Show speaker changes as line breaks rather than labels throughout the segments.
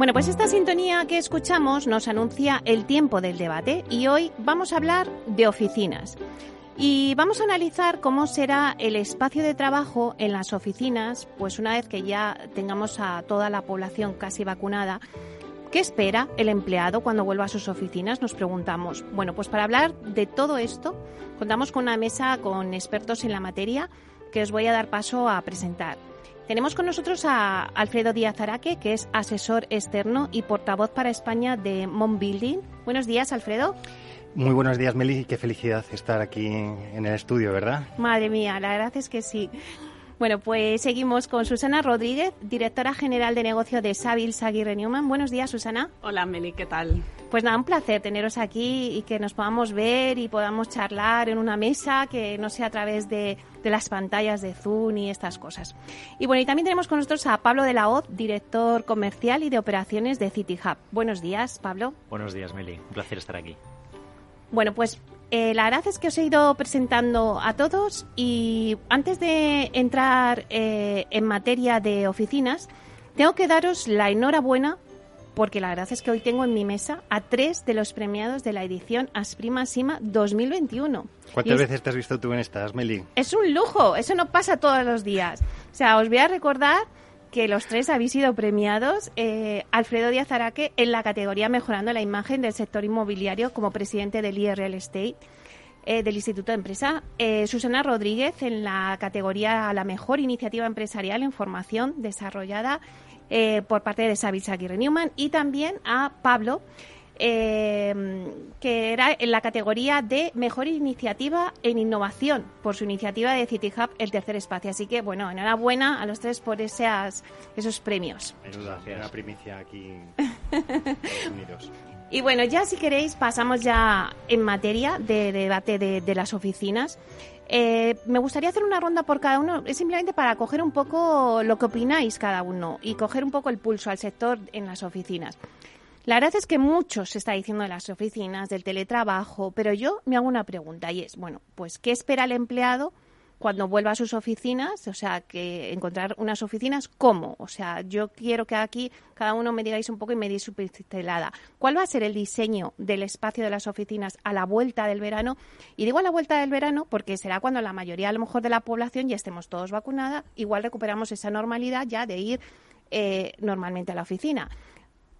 Bueno, pues esta sintonía que escuchamos nos anuncia el tiempo del debate y hoy vamos a hablar de oficinas. Y vamos a analizar cómo será el espacio de trabajo en las oficinas, pues una vez que ya tengamos a toda la población casi vacunada. ¿Qué espera el empleado cuando vuelva a sus oficinas? Nos preguntamos. Bueno, pues para hablar de todo esto, contamos con una mesa con expertos en la materia que os voy a dar paso a presentar. Tenemos con nosotros a Alfredo Díaz Araque, que es asesor externo y portavoz para España de Mon Building. Buenos días, Alfredo.
Muy buenos días, Meli, y qué felicidad estar aquí en el estudio, ¿verdad?
Madre mía, la verdad es que sí. Bueno, pues seguimos con Susana Rodríguez, directora general de negocio de Sabil Aguirre Newman. Buenos días, Susana.
Hola, Meli, ¿qué tal?
Pues nada, un placer teneros aquí y que nos podamos ver y podamos charlar en una mesa que no sea a través de, de las pantallas de Zoom y estas cosas. Y bueno, y también tenemos con nosotros a Pablo de la Hoz, director comercial y de operaciones de City Hub. Buenos días, Pablo.
Buenos días, Meli. Un placer estar aquí.
Bueno, pues eh, la verdad es que os he ido presentando a todos y antes de entrar eh, en materia de oficinas, tengo que daros la enhorabuena porque la verdad es que hoy tengo en mi mesa a tres de los premiados de la edición Asprima Sima 2021.
¿Cuántas veces te has visto tú en estas, Meli?
Es un lujo, eso no pasa todos los días. O sea, os voy a recordar que los tres habéis sido premiados. Eh, Alfredo Díaz Araque en la categoría Mejorando la imagen del sector inmobiliario como presidente del IE Real Estate. Eh, del Instituto de Empresa, eh, Susana Rodríguez en la categoría La mejor iniciativa empresarial en formación desarrollada por parte de Savitz Aguirre Newman y también a Pablo eh, que era en la categoría de mejor iniciativa en innovación por su iniciativa de City Hub, el tercer espacio. Así que, bueno, enhorabuena a los tres por esas, esos premios.
Menuda, una primicia aquí Unidos.
Y bueno, ya si queréis pasamos ya en materia de, debate de, de, las oficinas. Eh, me gustaría hacer una ronda por cada uno, es simplemente para coger un poco lo que opináis cada uno y coger un poco el pulso al sector en las oficinas. La verdad es que mucho se está diciendo de las oficinas, del teletrabajo, pero yo me hago una pregunta y es, bueno, pues ¿qué espera el empleado cuando vuelva a sus oficinas? O sea, que encontrar unas oficinas, ¿cómo? O sea, yo quiero que aquí cada uno me digáis un poco y me deis su pincelada. ¿Cuál va a ser el diseño del espacio de las oficinas a la vuelta del verano? Y digo a la vuelta del verano porque será cuando la mayoría, a lo mejor, de la población ya estemos todos vacunada, igual recuperamos esa normalidad ya de ir eh, normalmente a la oficina.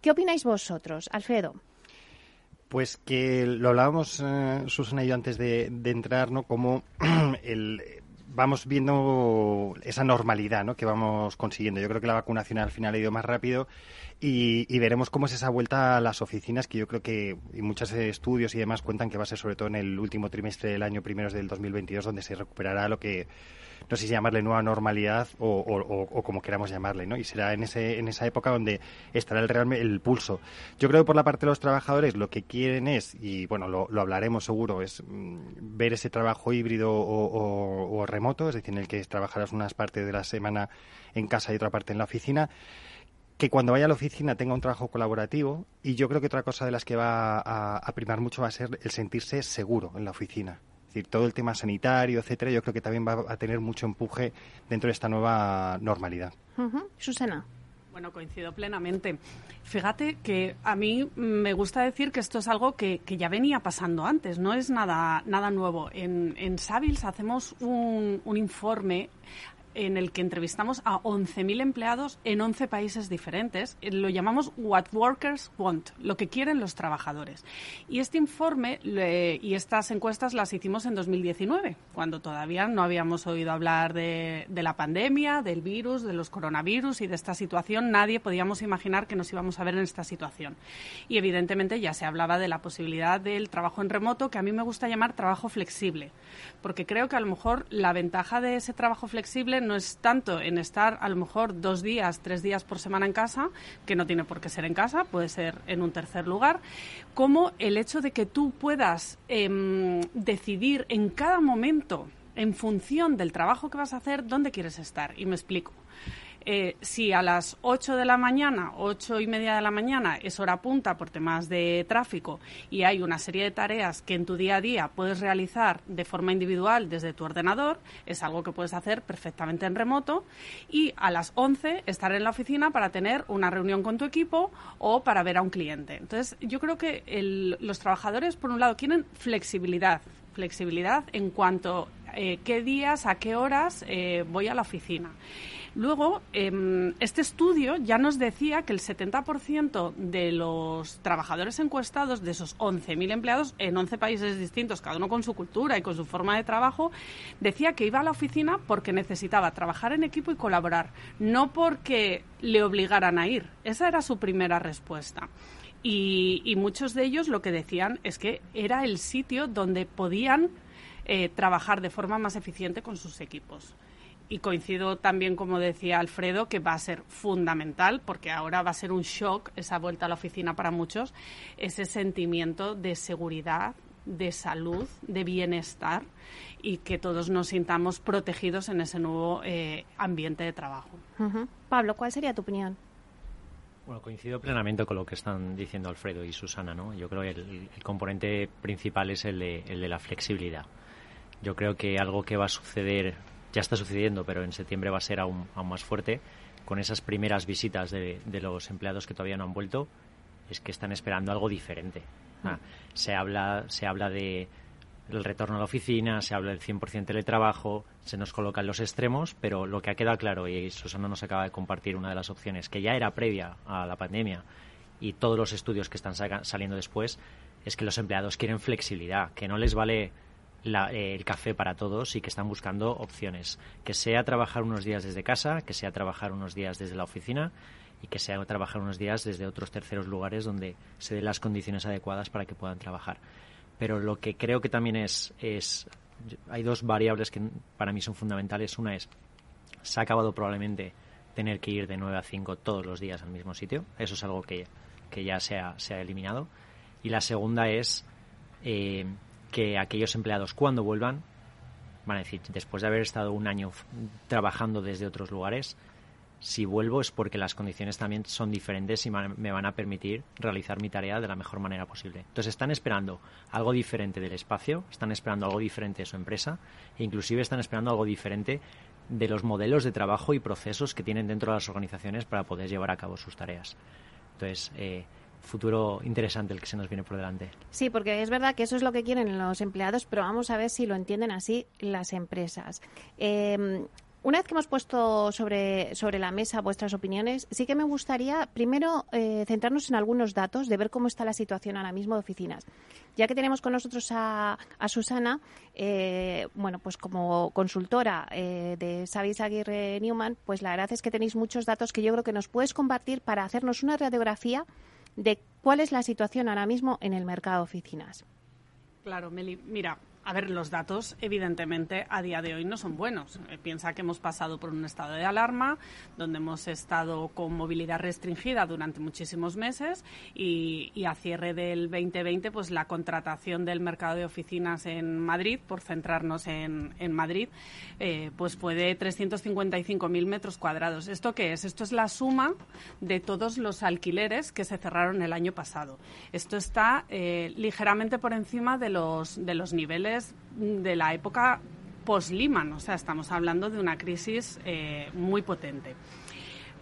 ¿Qué opináis vosotros, Alfredo?
Pues que lo hablábamos eh, Susana y yo antes de, entrar, ¿no? Como el, vamos viendo esa normalidad ¿no? que vamos consiguiendo. Yo creo que la vacunación al final ha ido más rápido y, y, veremos cómo es esa vuelta a las oficinas, que yo creo que y muchos estudios y demás cuentan que va a ser sobre todo en el último trimestre del año, primeros del 2022, donde se recuperará lo que no sé si llamarle nueva normalidad o, o, como queramos llamarle, ¿no? Y será en, ese, en esa época donde estará el, real, el pulso. Yo creo que por la parte de los trabajadores lo que quieren es, y bueno, lo, hablaremos seguro, es mmm, ver ese trabajo híbrido o, remoto, es decir, en el que trabajarás unas partes de la semana en casa y otra parte en la oficina que cuando vaya a la oficina tenga un trabajo colaborativo y yo creo que otra cosa de las que va a, a primar mucho va a ser el sentirse seguro en la oficina. Es decir, todo el tema sanitario, etcétera, yo creo que también va a tener mucho empuje dentro de esta nueva normalidad.
Uh -huh. Susana.
Bueno, coincido plenamente. Fíjate que a mí me gusta decir que esto es algo que, ya venía pasando antes, no es nada, nada nuevo. En, en Savils hacemos un, un informe en el que entrevistamos a 11.000 empleados en 11 países diferentes. Eh, lo llamamos What Workers Want, lo que quieren los trabajadores. Y este informe y estas encuestas las hicimos en 2019, cuando todavía no habíamos oído hablar de, la pandemia, del virus, de los coronavirus y de esta situación. Nadie podíamos imaginar que nos íbamos a ver en esta situación. Y evidentemente ya se hablaba de la posibilidad del trabajo en remoto, que a mí me gusta llamar trabajo flexible, porque creo que a lo mejor la ventaja de ese trabajo flexible no es tanto en estar a lo mejor dos días, tres días por semana en casa, que no tiene por qué ser en casa, puede ser en un tercer lugar, como el hecho de que tú puedas em, decidir en cada momento, en función del trabajo que vas a hacer, dónde quieres estar. Y me explico. Eh, si a las 8 de la mañana, ocho y media de la mañana es hora punta por temas de tráfico y hay una serie de tareas que en tu día a día puedes realizar de forma individual desde tu ordenador, es algo que puedes hacer perfectamente en remoto y a las 11 estar en la oficina para tener una reunión con tu equipo o para ver a un cliente. Entonces, yo creo que los trabajadores, por un lado, quieren flexibilidad, flexibilidad en cuanto eh, qué días, a qué horas eh, voy a la oficina. Luego, em, este estudio ya nos decía que el 70% de los trabajadores encuestados, de esos 11.000 empleados en 11 países distintos, cada uno con su cultura y con su forma de trabajo, decía que iba a la oficina porque necesitaba trabajar en equipo y colaborar, no porque le obligaran a ir. Esa era su primera respuesta. Y, muchos de ellos lo que decían es que era el sitio donde podían eh, trabajar de forma más eficiente con sus equipos y coincido también, como decía Alfredo, que va a ser fundamental, porque ahora va a ser un shock esa vuelta a la oficina para muchos, ese sentimiento de seguridad, de salud, de bienestar y que todos nos sintamos protegidos en ese nuevo eh, ambiente de trabajo.
Pablo, ¿cuál sería tu opinión?
Bueno, coincido plenamente con lo que están diciendo Alfredo y Susana, ¿no? Yo creo que el, el componente principal es el de, el de la flexibilidad. Yo creo que algo que va a suceder ya está sucediendo, pero en septiembre va a ser aún, más fuerte, con esas primeras visitas de, los empleados que todavía no han vuelto, es que están esperando algo diferente. Mm. Ah, se habla, se habla de el retorno a la oficina, se habla del 100% teletrabajo, se nos colocan los extremos, pero lo que ha quedado claro, y Susana nos acaba de compartir una de las opciones, que ya era previa a la pandemia y todos los estudios que están saliendo después, es que los empleados quieren flexibilidad, que no les vale eh, el café para todos y que están buscando opciones. Que sea trabajar unos días desde casa, que sea trabajar unos días desde la oficina y que sea trabajar unos días desde otros terceros lugares donde se den las condiciones adecuadas para que puedan trabajar. Pero lo que creo que también es, es hay dos variables que para mí son fundamentales. Una es, se ha acabado probablemente tener que ir de 9 a 5 todos los días al mismo sitio. Eso es algo que, que ya se ha, se ha eliminado. Y la segunda es eh, que aquellos empleados cuando vuelvan van a decir, después de haber estado un año trabajando desde otros lugares, si vuelvo es porque las condiciones también son diferentes y me van a permitir realizar mi tarea de la mejor manera posible. Entonces están esperando algo diferente del espacio, están esperando algo diferente de su empresa e inclusive están esperando algo diferente de los modelos de trabajo y procesos que tienen dentro de las organizaciones para poder llevar a cabo sus tareas. Entonces, eh, futuro interesante el que se nos viene por delante.
Sí, porque es verdad que eso es lo que quieren los empleados, pero vamos a ver si lo entienden así las empresas. Em, una vez que hemos puesto sobre, sobre la mesa vuestras opiniones, sí que me gustaría primero eh, centrarnos en algunos datos de ver cómo está la situación ahora mismo de oficinas. Ya que tenemos con nosotros a, Susana, eh, bueno, pues como consultora eh, de Savis Aguirre Newman, pues la verdad es que tenéis muchos datos que yo creo que nos puedes compartir para hacernos una radiografía de cuál es la situación ahora mismo en el mercado de oficinas.
Claro, Meli, mira, a ver, los datos evidentemente a día de hoy no son buenos. Eh, piensa que hemos pasado por un estado de alarma, donde hemos estado con movilidad restringida durante muchísimos meses y, a cierre del 2020, pues la contratación del mercado de oficinas en Madrid, por centrarnos en, Madrid, eh, pues fue de 355.000 metros cuadrados. ¿Esto qué es? Esto es la suma de todos los alquileres que se cerraron el año pasado. Esto está eh, ligeramente por encima de los, de los niveles de la época post-Lehman, o sea, estamos hablando de una crisis eh, muy potente.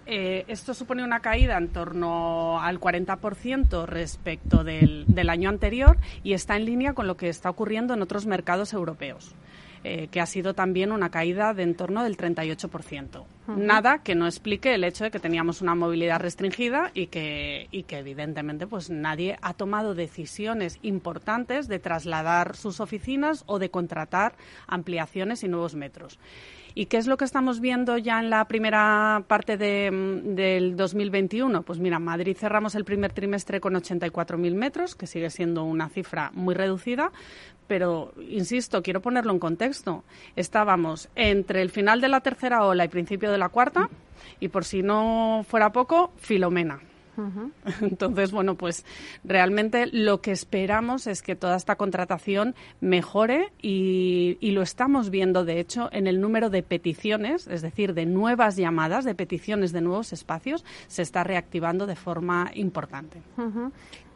eh, esto supone una caída en torno al 40% respecto del, del año anterior y está en línea con lo que está ocurriendo en otros mercados europeos. Eh, que ha sido también una caída de en torno del 38%. Nada que no explique el hecho de que teníamos una movilidad restringida y que, y que evidentemente pues nadie ha tomado decisiones importantes de trasladar sus oficinas o de contratar ampliaciones y nuevos metros. ¿Y qué es lo que estamos viendo ya en la primera parte de, mm, del 2021? Pues mira, Madrid cerramos el primer trimestre con 84.000 metros, que sigue siendo una cifra muy reducida, pero insisto, quiero ponerlo en contexto. Estábamos entre el final de la tercera ola y principio de la cuarta, y por si no fuera poco, Filomena. Entonces, bueno, pues realmente lo que esperamos es que toda esta contratación mejore y, lo estamos viendo, de hecho, en el número de peticiones, es decir, de nuevas llamadas, de peticiones de nuevos espacios, se está reactivando de forma importante.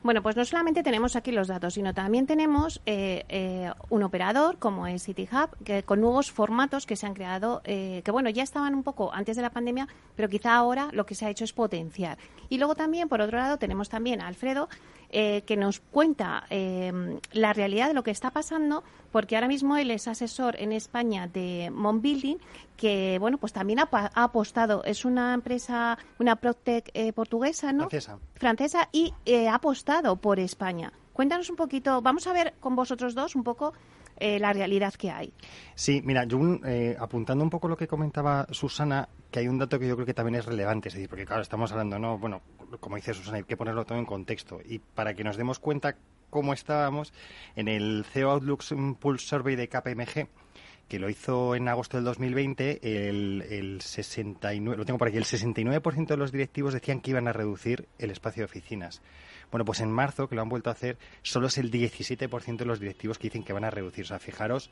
Bueno, pues no solamente tenemos aquí los datos, sino también tenemos eh, eh, un operador como es City Hub, que, con nuevos formatos que se han creado, eh, que bueno, ya estaban un poco antes de la pandemia, pero quizá ahora lo que se ha hecho es potenciar. Y luego también, por otro lado, tenemos también a Alfredo, eh, que nos cuenta eh, la realidad de lo que está pasando, porque ahora mismo él es asesor en España de Mon Building, que bueno, pues también ha, apostado, es una empresa, una Proctec eh, portuguesa, ¿no?
Francesa.
Francesa y ha apostado por España. Cuéntanos un poquito, vamos a ver con vosotros dos un poco la realidad que hay.
Sí, mira, yo apuntando un poco lo que comentaba Susana, que hay un dato que yo creo que también es relevante, es decir, porque claro, estamos hablando, no, bueno, como dice Susana, hay que ponerlo todo en contexto. Y para que nos demos cuenta cómo estábamos, en el CEO Outlook Pulse Survey de KPMG, que lo hizo en agosto del 2020, el, el 69, lo tengo por aquí, el 69% de los directivos decían que iban a reducir el espacio de oficinas. Bueno, pues en marzo, que lo han vuelto a hacer, solo es el 17% de los directivos que dicen que van a reducir. O sea, fijaros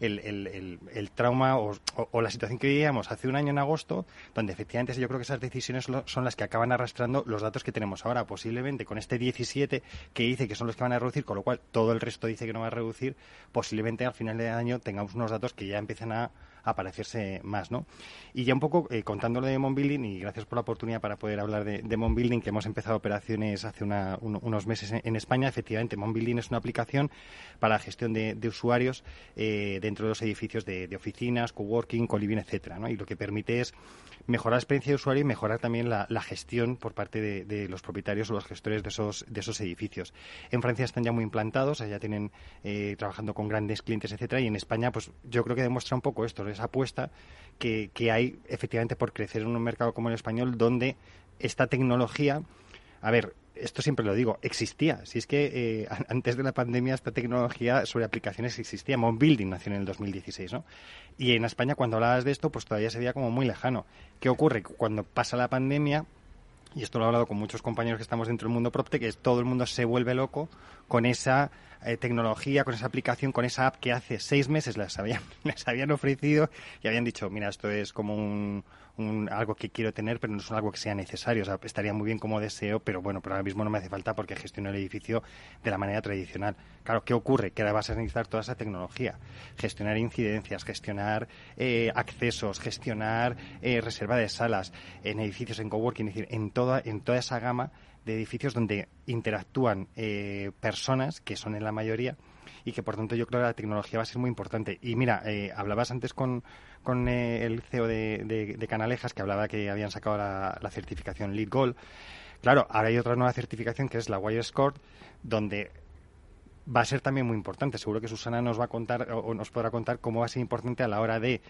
el, trauma o, la situación que vivíamos hace un año en agosto, donde efectivamente yo creo que esas decisiones son las que acaban arrastrando los datos que tenemos ahora. Posiblemente con este 17 que dice que son los que van a reducir, con lo cual todo el resto dice que no va a reducir, posiblemente al final de año tengamos unos datos que ya empiecen a aparecerse más, ¿no? Y ya un poco eh, contándolo de Monbuilding, y gracias por la oportunidad para poder hablar de, de Monbuilding, que hemos empezado operaciones hace unos meses en, España. Efectivamente, Monbuilding es una aplicación para la gestión de, usuarios eh, dentro de los edificios de, oficinas, coworking, coliving, etcétera, ¿no? Y lo que permite es mejorar la experiencia de usuario y mejorar también la, gestión por parte de, los propietarios o los gestores de esos, de esos edificios. En Francia están ya muy implantados, ya tienen eh, trabajando con grandes clientes, etcétera, y en España, pues yo creo que demuestra un poco esto, esa apuesta que, que hay efectivamente por crecer en un mercado como el español, donde esta tecnología, a ver, esto siempre lo digo, existía. Si es que eh, antes de la pandemia esta tecnología sobre aplicaciones existía. Building nació en el 2016, ¿no? Y en España cuando hablabas de esto, pues todavía se veía como muy lejano. ¿Qué ocurre? Cuando pasa la pandemia, y esto lo he hablado con muchos compañeros que estamos dentro del mundo PropTech, es todo el mundo se vuelve loco con esa eh, tecnología, con esa aplicación, con esa app que hace seis meses les habían, les habían ofrecido y habían dicho, mira, esto es como un, algo que quiero tener, pero no es algo que sea necesario. Estaría muy bien como deseo, pero bueno, pero ahora mismo no me hace falta porque gestiono el edificio de la manera tradicional. Claro, ¿qué ocurre? Que ahora vas a necesitar toda esa tecnología. Gestionar incidencias, gestionar eh, accesos, gestionar eh, reserva de salas en edificios, en coworking, es decir, en toda, en toda esa gama de edificios donde interactúan eh, personas, que son en la mayoría, y que por tanto yo creo que la tecnología va a ser muy importante. Y mira, eh, hablabas antes con, con eh, el CEO de, de, Canalejas que hablaba que habían sacado la, certificación Lead Gold. Claro, ahora hay otra nueva certificación que es la Wire Score, donde va a ser también muy importante. Seguro que Susana nos va a contar o nos podrá contar cómo va a ser importante a la hora de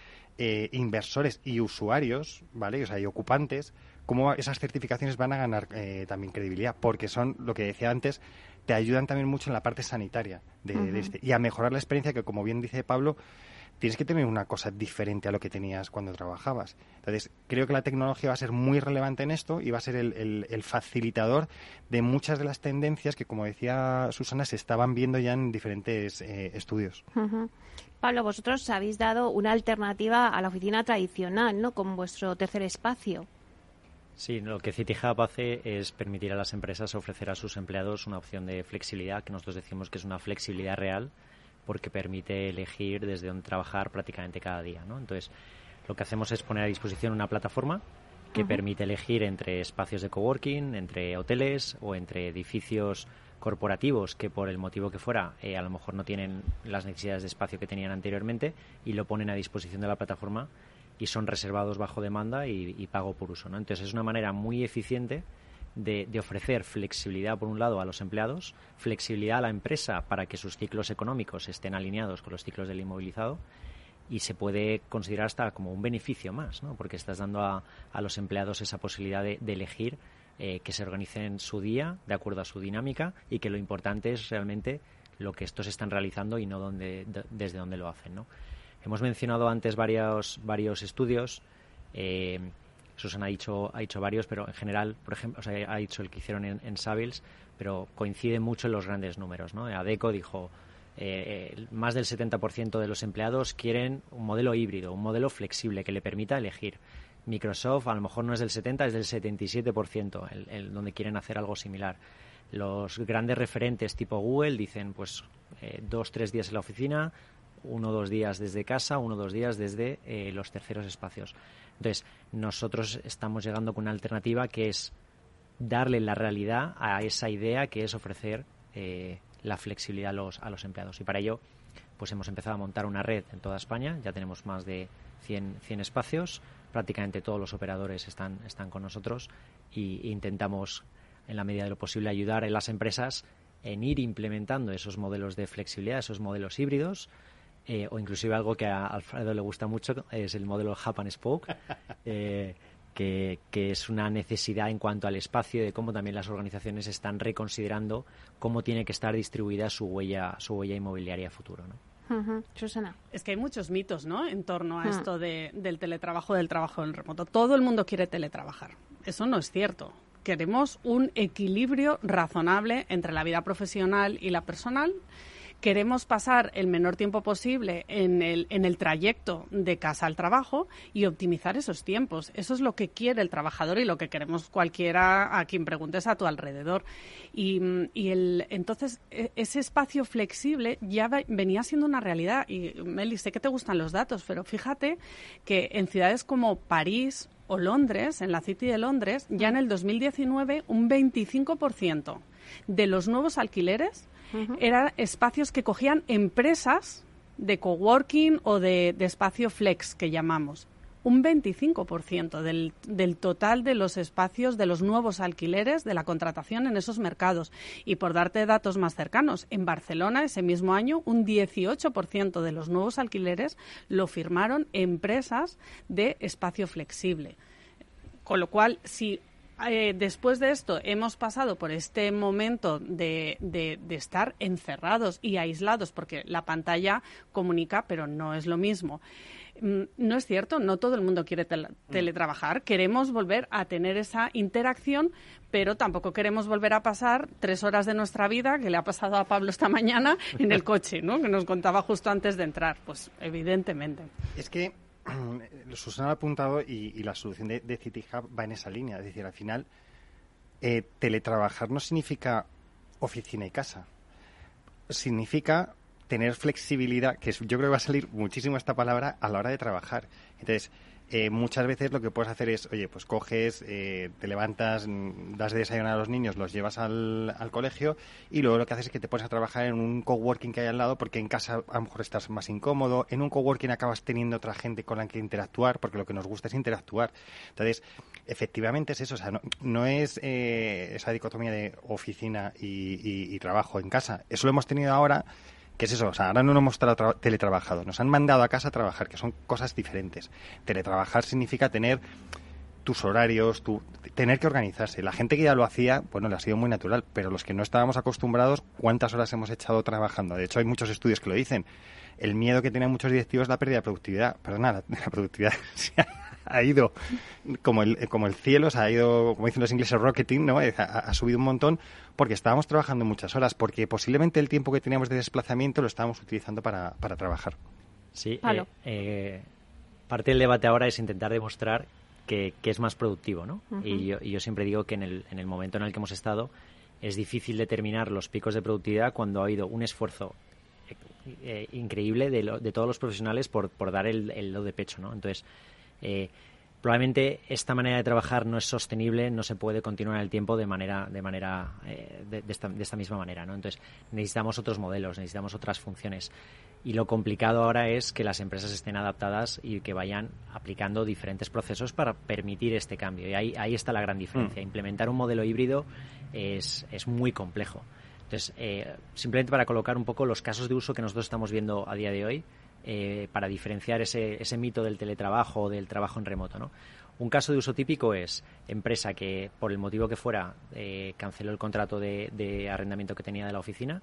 inversores y usuarios, ¿vale? O sea, y ocupantes, cómo esas certificaciones van a ganar eh, también credibilidad, porque son, lo que decía antes, te ayudan también mucho en la parte sanitaria de, este, y a mejorar la experiencia que, como bien dice Pablo, tienes que tener una cosa diferente a lo que tenías cuando trabajabas. Entonces, creo que la tecnología va a ser muy relevante en esto y va a ser el, facilitador de muchas de las tendencias que, como decía Susana, se estaban viendo ya en diferentes eh, estudios.
Pablo, vosotros habéis dado una alternativa a la oficina tradicional, ¿no? Con vuestro tercer espacio.
Sí, lo que CityHub hace es permitir a las empresas ofrecer a sus empleados una opción de flexibilidad, que nosotros decimos que es una flexibilidad real, porque permite elegir desde dónde trabajar prácticamente cada día. ¿no? Entonces, lo que hacemos es poner a disposición una plataforma que permite elegir entre espacios de coworking, entre hoteles o entre edificios corporativos que por el motivo que fuera eh, a lo mejor no tienen las necesidades de espacio que tenían anteriormente y lo ponen a disposición de la plataforma y son reservados bajo demanda y, pago por uso. ¿no? Entonces es una manera muy eficiente de, ofrecer flexibilidad por un lado a los empleados, flexibilidad a la empresa para que sus ciclos económicos estén alineados con los ciclos del inmovilizado y se puede considerar hasta como un beneficio más, ¿no? porque estás dando a, los empleados esa posibilidad de, elegir eh, que se organicen su día de acuerdo a su dinámica y que lo importante es realmente lo que estos están realizando y no donde, desde dónde lo hacen. ¿no? Hemos mencionado antes varios, varios estudios. Eh, Susana ha dicho, ha dicho varios, pero en general, por ejemplo, ha dicho el que hicieron en, en pero coincide mucho en los grandes números. ¿no? ADECO dijo eh, más del 70% de los empleados quieren un modelo híbrido, un modelo flexible que le permita elegir. Microsoft a lo mejor no es del 70, es del 77%, el, donde quieren hacer algo similar. Los grandes referentes tipo Google dicen, pues, eh, dos, tres días en la oficina, uno o dos días desde casa, uno o dos días desde eh, los terceros espacios. Entonces, nosotros estamos llegando con una alternativa que es darle la realidad a esa idea que es ofrecer eh, la flexibilidad a los, a los empleados. Y para ello, pues hemos empezado a montar una red en toda España. Ya tenemos más de 100, 100 espacios. Prácticamente todos los operadores están, están con nosotros y intentamos, en la medida de lo posible, ayudar a las empresas en ir implementando esos modelos de flexibilidad, esos modelos híbridos, eh, o inclusive algo que a Alfredo le gusta mucho, es el modelo Japan Spoke, eh, que, es una necesidad en cuanto al espacio de cómo también las organizaciones están reconsiderando cómo tiene que estar distribuida su huella, su huella inmobiliaria futuro. ¿no?
Susana. Es que hay muchos mitos ¿no? en torno a esto del teletrabajo, del trabajo en remoto. Todo el mundo quiere teletrabajar. Eso no es cierto. Queremos un equilibrio razonable entre la vida profesional y la personal queremos pasar el menor tiempo posible en el, en el trayecto de casa al trabajo y optimizar esos tiempos. Eso es lo que quiere el trabajador y lo que queremos cualquiera a quien preguntes a tu alrededor. Y, y el, entonces e, ese espacio flexible ya venía siendo una realidad. Y Meli, sé que te gustan los datos, pero fíjate que en ciudades como París, o Londres, en la City de Londres, ya en el 2019 un 25% de los nuevos alquileres eran espacios que cogían empresas de coworking o de, espacio flex que llamamos un 25% del, del total de los espacios de los nuevos alquileres de la contratación en esos mercados. Y por darte datos más cercanos, en Barcelona ese mismo año un 18% de los nuevos alquileres lo firmaron empresas de espacio flexible. Con lo cual, si eh, después de esto hemos pasado por este momento de, de, estar encerrados y aislados, porque la pantalla comunica, pero no es lo mismo. Mm, no es cierto, no todo el mundo quiere teletrabajar. Queremos volver a tener esa interacción, pero tampoco queremos volver a pasar tres horas de nuestra vida, que le ha pasado a Pablo esta mañana, en el coche, ¿no? que nos contaba justo antes de entrar. Pues evidentemente.
Es que Susana ha apuntado y, la solución de, de, City Hub va en esa línea. Es decir, al final, eh, teletrabajar no significa oficina y casa. Significa tener flexibilidad, que yo creo que va a salir muchísimo esta palabra a la hora de trabajar. Entonces, eh, muchas veces lo que puedes hacer es, oye, pues coges, eh, te levantas, mm, das de desayunar a los niños, los llevas al, al, colegio y luego lo que haces es que te pones a trabajar en un coworking que hay al lado porque en casa a lo mejor estás más incómodo, en un coworking acabas teniendo otra gente con la que interactuar porque lo que nos gusta es interactuar. Entonces, efectivamente es eso, o sea, no, es eh, esa dicotomía de oficina y trabajo en casa. Eso lo hemos tenido ahora ¿Qué es eso? O sea, ahora no nos hemos teletrabajado, nos han mandado a casa a trabajar, que son cosas diferentes. Teletrabajar significa tener tus horarios, tu, tener que organizarse. La gente que ya lo hacía, bueno, le ha sido muy natural, pero los que no estábamos acostumbrados, ¿cuántas horas hemos echado trabajando? De hecho, hay muchos estudios que lo dicen. El miedo que tienen muchos directivos es la pérdida de productividad. Perdona, la, la productividad ido como el, como el cielo, se ha ido, como dicen los ingleses, rocketing, ¿no? Eh, ha, subido un montón porque estábamos trabajando muchas horas, porque posiblemente el tiempo que teníamos de desplazamiento lo estábamos utilizando para, para trabajar.
Sí, eh, eh, parte del debate ahora es intentar demostrar que, es más productivo, ¿no? y, yo, y, yo, siempre digo que en el, en el momento en el que hemos estado es difícil determinar los picos de productividad cuando ha habido un esfuerzo increíble de, de, todos los profesionales por, por dar el, el, lo de pecho, ¿no? Entonces, eh, probablemente esta manera de trabajar no es sostenible, no se puede continuar en el tiempo de manera, de manera, eh, de, esta, de, esta, misma manera, ¿no? Entonces necesitamos otros modelos, necesitamos otras funciones. Y lo complicado ahora es que las empresas estén adaptadas y que vayan aplicando diferentes procesos para permitir este cambio. Y ahí, ahí está la gran diferencia. Mm. Implementar un modelo híbrido es, es muy complejo. Entonces, eh, simplemente para colocar un poco los casos de uso que nosotros estamos viendo a día de hoy, eh, para diferenciar ese, mito del teletrabajo o del trabajo en remoto. ¿no? Un caso de uso típico es empresa que, por el motivo que fuera, eh, canceló el contrato de, arrendamiento que tenía de la oficina,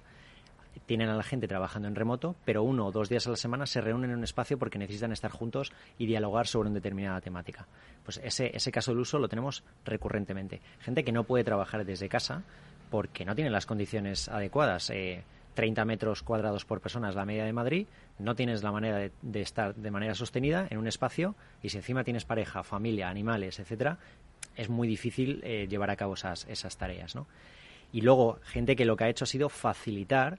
tienen a la gente trabajando en remoto, pero uno o dos días a la semana se reúnen en un espacio porque necesitan estar juntos y dialogar sobre una determinada temática. Pues ese, caso de uso lo tenemos recurrentemente. Gente que no puede trabajar desde casa porque no tiene las condiciones adecuadas. Eh, 30 metros cuadrados por persona es la media de Madrid, no tienes la manera de, estar de manera sostenida en un espacio y si encima tienes pareja, familia, animales, etcétera, es muy difícil eh, llevar a cabo esas, esas tareas, ¿no? Y luego, gente que lo que ha hecho ha sido facilitar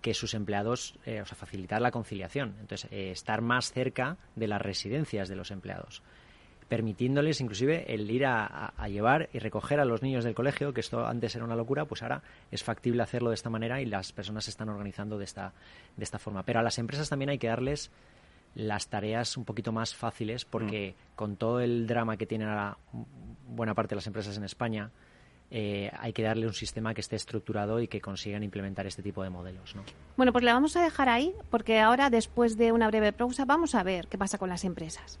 que sus empleados, eh, o sea, facilitar la conciliación. Entonces, eh, estar más cerca de las residencias de los empleados permitiéndoles inclusive el ir a, llevar y recoger a los niños del colegio, que esto antes era una locura, pues ahora es factible hacerlo de esta manera y las personas se están organizando de esta, de esta forma. Pero a las empresas también hay que darles las tareas un poquito más fáciles porque mm. con todo el drama que tienen ahora buena parte de las empresas en España, eh, hay que darle un sistema que esté estructurado y que consigan implementar este tipo de modelos. ¿no?
Bueno, pues la vamos a dejar ahí porque ahora, después de una breve pausa, vamos a ver qué pasa con las empresas.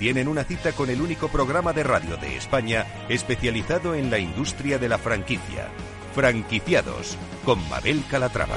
tienen una cita con el único programa de radio de España especializado en la industria de la franquicia. Franquiciados con Mabel Calatrava.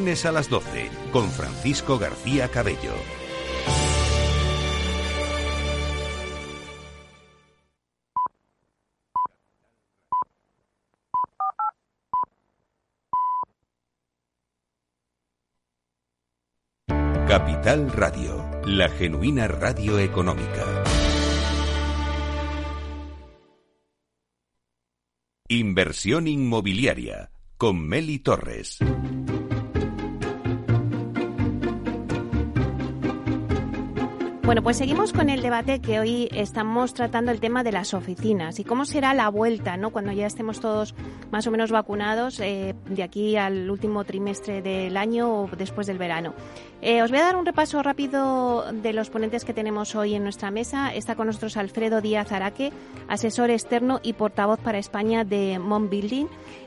lunes a las 12 con Francisco García Cabello. Capital Radio, la genuina radio económica. Inversión inmobiliaria con Meli Torres.
Bueno, pues seguimos con el debate que hoy estamos tratando el tema de las oficinas y cómo será la vuelta, ¿no? Cuando ya estemos todos más o menos vacunados eh, de aquí al último trimestre del año o después del verano. Eh, os voy a dar un repaso rápido de los ponentes que tenemos hoy en nuestra mesa. Está con nosotros Alfredo Díaz Araque, asesor externo y portavoz para España de Mon Building.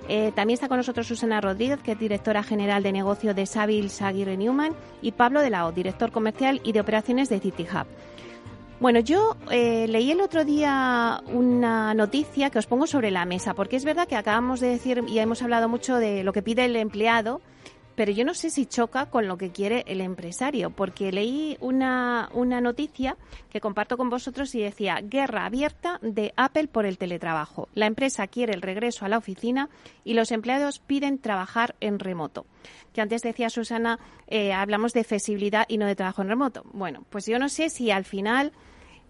Eh, también está con nosotros Susana Rodríguez, que es directora general de negocio de Sabil Aguirre Newman, y Pablo de la O, director comercial y de operaciones de City Hub. Bueno, yo eh, leí el otro día una noticia que os pongo sobre la mesa, porque es verdad que acabamos de decir y hemos hablado mucho de lo que pide el empleado pero yo no sé si choca con lo que quiere el empresario, porque leí una, una noticia que comparto con vosotros y decía, guerra abierta de Apple por el teletrabajo. La empresa quiere el regreso a la oficina y los empleados piden trabajar en remoto. Que antes decía Susana, eh, hablamos de flexibilidad y no de trabajo en remoto. Bueno, pues yo no sé si al final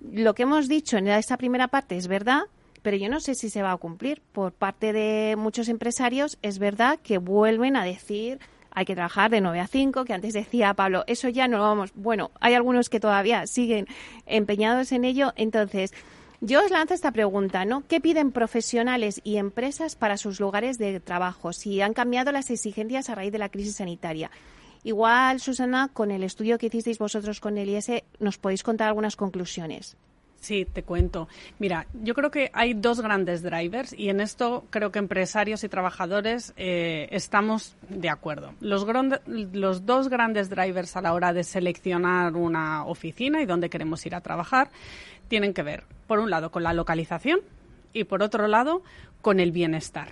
lo que hemos dicho en esta primera parte es verdad, pero yo no sé si se va a cumplir. Por parte de muchos empresarios es verdad que vuelven a decir hay que trabajar de 9 a 5, que antes decía Pablo, eso ya no lo vamos. Bueno, hay algunos que todavía siguen empeñados en ello, entonces. Yo os lanzo esta pregunta, ¿no? ¿Qué piden profesionales y empresas para sus lugares de trabajo? Si han cambiado las exigencias a raíz de la crisis sanitaria. Igual, Susana, con el estudio que hicisteis vosotros con el IS, nos podéis contar algunas conclusiones.
Sí, te cuento. Mira, yo creo que hay dos grandes drivers y en esto creo que empresarios y trabajadores eh, estamos de acuerdo. Los, los dos grandes drivers a la hora de seleccionar una oficina y dónde queremos ir a trabajar tienen que ver, por un lado, con la localización y por otro lado, con el bienestar.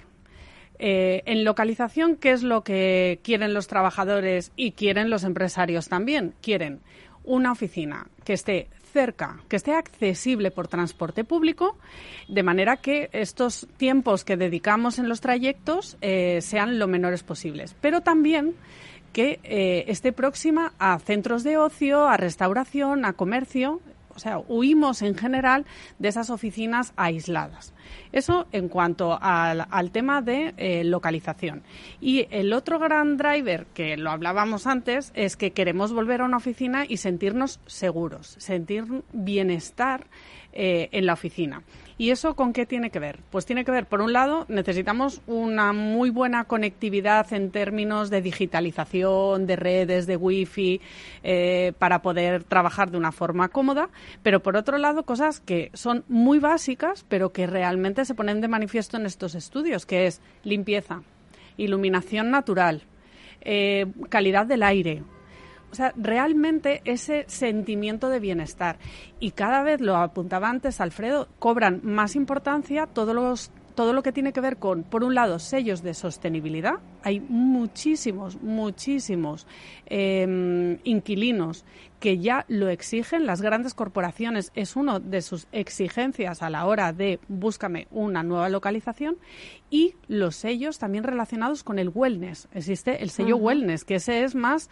Eh, en localización, ¿qué es lo que quieren los trabajadores y quieren los empresarios también? Quieren una oficina que esté cerca, que esté accesible por transporte público, de manera que estos tiempos que dedicamos en los trayectos eh, sean lo menores posibles. Pero también que eh, esté próxima a centros de ocio, a restauración, a comercio, sea, huimos en general de esas oficinas aisladas. Eso en cuanto al, tema de eh, localización. Y el otro gran driver, que lo hablábamos antes, es que queremos volver a una oficina y sentirnos seguros, sentir bienestar eh, en la oficina. ¿Y eso con qué tiene que ver? Pues tiene que ver, por un lado, necesitamos una muy buena conectividad en términos de digitalización, de redes, de wifi, eh, para poder trabajar de una forma cómoda, pero por otro lado, cosas que son muy básicas, pero que realmente se ponen de manifiesto en estos estudios, que es limpieza, iluminación natural, eh, calidad del aire, o sea, realmente ese sentimiento de bienestar. Y cada vez, lo apuntaba antes Alfredo, cobran más importancia todos los todo lo que tiene que ver con, por un lado, sellos de sostenibilidad. Hay muchísimos, muchísimos em, inquilinos que ya lo exigen. Las grandes corporaciones es una de sus exigencias a la hora de búscame una nueva localización. Y los sellos también relacionados con el wellness. Existe el sello wellness, que ese es más,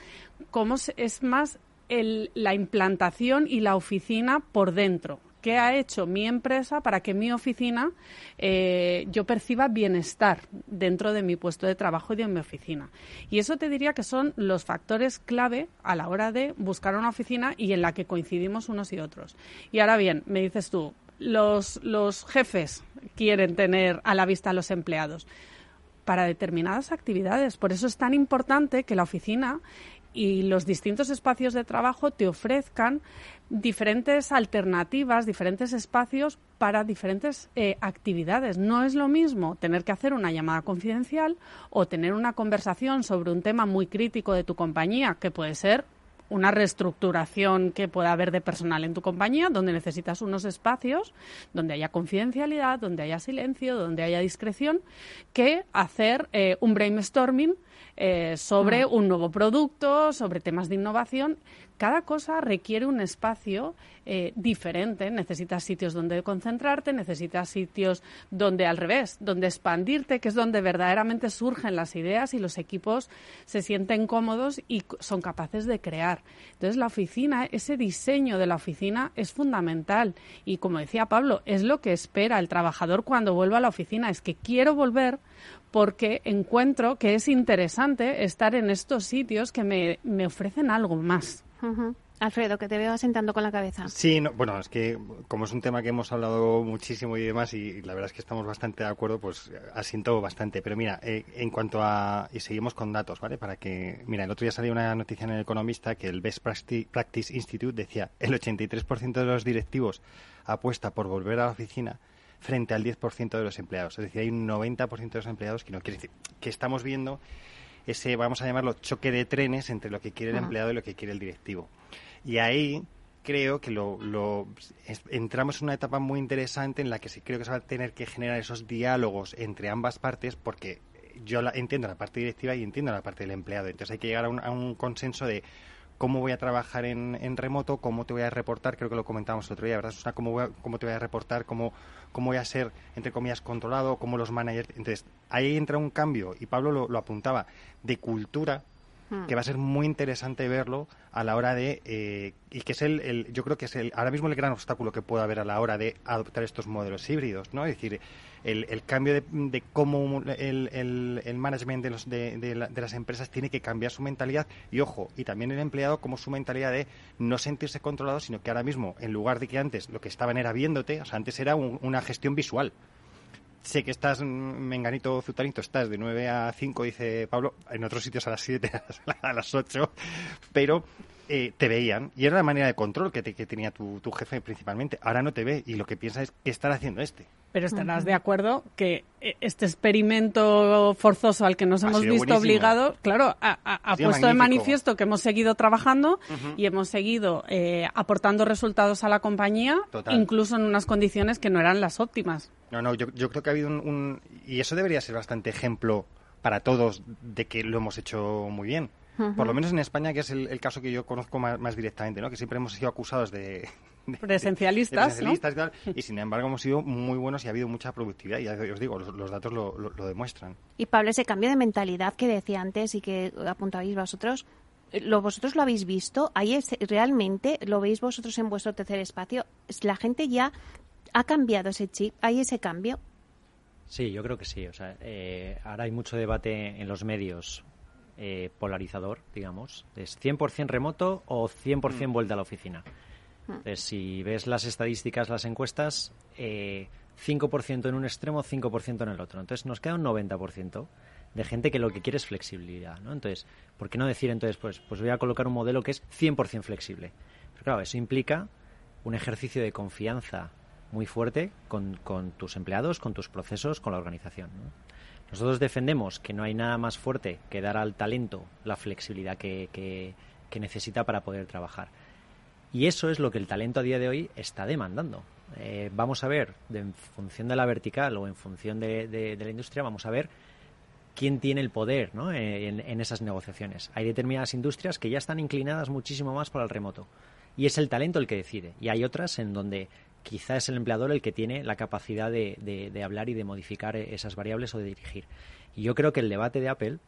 como es más la implantación y la oficina por dentro ¿Qué ha hecho mi empresa para que mi oficina eh, yo perciba bienestar dentro de mi puesto de trabajo y de mi oficina? Y eso te diría que son los factores clave a la hora de buscar una oficina y en la que coincidimos unos y otros. Y ahora bien, me dices tú, los, los jefes quieren tener a la vista a los empleados para determinadas actividades. Por eso es tan importante que la oficina y los distintos espacios de trabajo te ofrezcan diferentes alternativas, diferentes espacios para diferentes eh, actividades. No es lo mismo tener que hacer una llamada confidencial o tener una conversación sobre un tema muy crítico de tu compañía, que puede ser una reestructuración que pueda haber de personal en tu compañía, donde necesitas unos espacios donde haya confidencialidad, donde haya silencio, donde haya discreción, que hacer eh, un brainstorming eh, sobre un nuevo producto, sobre temas de innovación. Cada cosa requiere un espacio eh, diferente. Necesitas sitios donde concentrarte, necesitas sitios donde al revés, donde expandirte, que es donde verdaderamente surgen las ideas y los equipos se sienten cómodos y son capaces de crear. Entonces la oficina, ese diseño de la oficina es fundamental y como decía Pablo, es lo que espera el trabajador cuando vuelva a la oficina, es que quiero volver porque encuentro que es interesante estar en estos sitios que me, me ofrecen algo más.
Alfredo, que te veo asentando con la cabeza.
Sí, bueno, es que como es un tema que hemos hablado muchísimo y demás, y, la verdad es que estamos bastante de acuerdo, pues asiento bastante. Pero mira, eh, en cuanto a. Y seguimos con datos, ¿vale? Para que. Mira, el otro día salió una noticia en el Economista que el Best Practice Institute decía el 83% de los directivos apuesta por volver a la oficina frente al 10% de los empleados. Es decir, hay un 90% de los empleados que no quiere decir que estamos viendo ese, vamos a llamarlo, choque de trenes entre lo que quiere el empleado y lo que quiere el directivo. Y ahí creo que lo, entramos en una etapa muy interesante en la que sí creo que se va a tener que generar esos diálogos entre ambas partes porque yo entiendo la parte directiva y entiendo la parte del empleado. Entonces hay que llegar a un, consenso de cómo voy a trabajar en, remoto, cómo te voy a reportar, creo que lo comentamos el otro día, ¿verdad? O cómo, cómo te voy a reportar, cómo, cómo voy a ser, entre comillas, controlado, cómo los managers... Entonces, ahí entra un cambio, y Pablo lo, lo apuntaba, de cultura Hmm. que va a ser muy interesante verlo a la hora de eh, y que es el, yo creo que es el ahora mismo el gran obstáculo que puede haber a la hora de adoptar estos modelos híbridos no es decir el, el cambio de, de cómo el, el, management de, los, de, de, las empresas tiene que cambiar su mentalidad. Y ojo y también el empleado como su mentalidad de no sentirse controlado sino que ahora mismo en lugar de que antes lo que estaban era viéndote o sea antes era una gestión visual. Sé que estás, Menganito Zutanito, estás de 9 a 5, dice Pablo, en otros sitios a las 7, a las 8, pero eh, te veían y era la manera de control que, que tenía tu, tu, jefe principalmente. Ahora no te ve y lo que piensa es qué estar haciendo este.
Pero estarás de acuerdo que eh, este experimento forzoso al que nos hemos visto obligados, claro, ha, puesto de manifiesto que hemos seguido trabajando y hemos seguido eh, aportando resultados a la compañía, incluso en unas condiciones que no eran las óptimas.
No, no, yo, yo creo que ha habido un, Y eso debería ser bastante ejemplo para todos de que lo hemos hecho muy bien. Por lo menos en España, que es el, caso que yo conozco más, directamente, ¿no? Que siempre hemos sido acusados de...
presencialistas,
y, sin embargo hemos sido muy buenos y ha habido mucha productividad y ya os digo, los, datos lo, demuestran.
Y Pablo, ese cambio de mentalidad que decía antes y que apuntabais vosotros, ¿lo, ¿vosotros lo habéis visto? ¿Ahí realmente lo veis vosotros en vuestro tercer espacio? ¿La gente ya ha cambiado ese chip? ¿Hay ese cambio?
Sí, yo creo que sí. O sea, eh, ahora hay mucho debate en los medios eh, polarizador, digamos. Es 100% remoto o 100% mm. vuelta a la oficina. Mm. Entonces, si ves las estadísticas, las encuestas, eh, 5% en un extremo, 5% en el otro. Entonces, nos queda un 90% de gente que lo que quiere es flexibilidad, ¿no? Entonces, ¿por qué no decir entonces, pues, pues voy a colocar un modelo que es 100% flexible? Pero claro, eso implica un ejercicio de confianza muy fuerte con, con tus empleados, con tus procesos, con la organización. ¿no? Nosotros defendemos que no hay nada más fuerte que dar al talento la flexibilidad que, que, necesita para poder trabajar. Y eso es lo que el talento a día de hoy está demandando. Eh, vamos a ver, en función de la vertical o en función de, la industria, vamos a ver quién tiene el poder ¿no? en, en, esas negociaciones. Hay determinadas industrias que ya están inclinadas muchísimo más para el remoto. Y es el talento el que decide. Y hay otras en donde quizá es el empleador el que tiene la capacidad de, hablar y de modificar esas variables o de dirigir. Y yo creo que el debate de Apple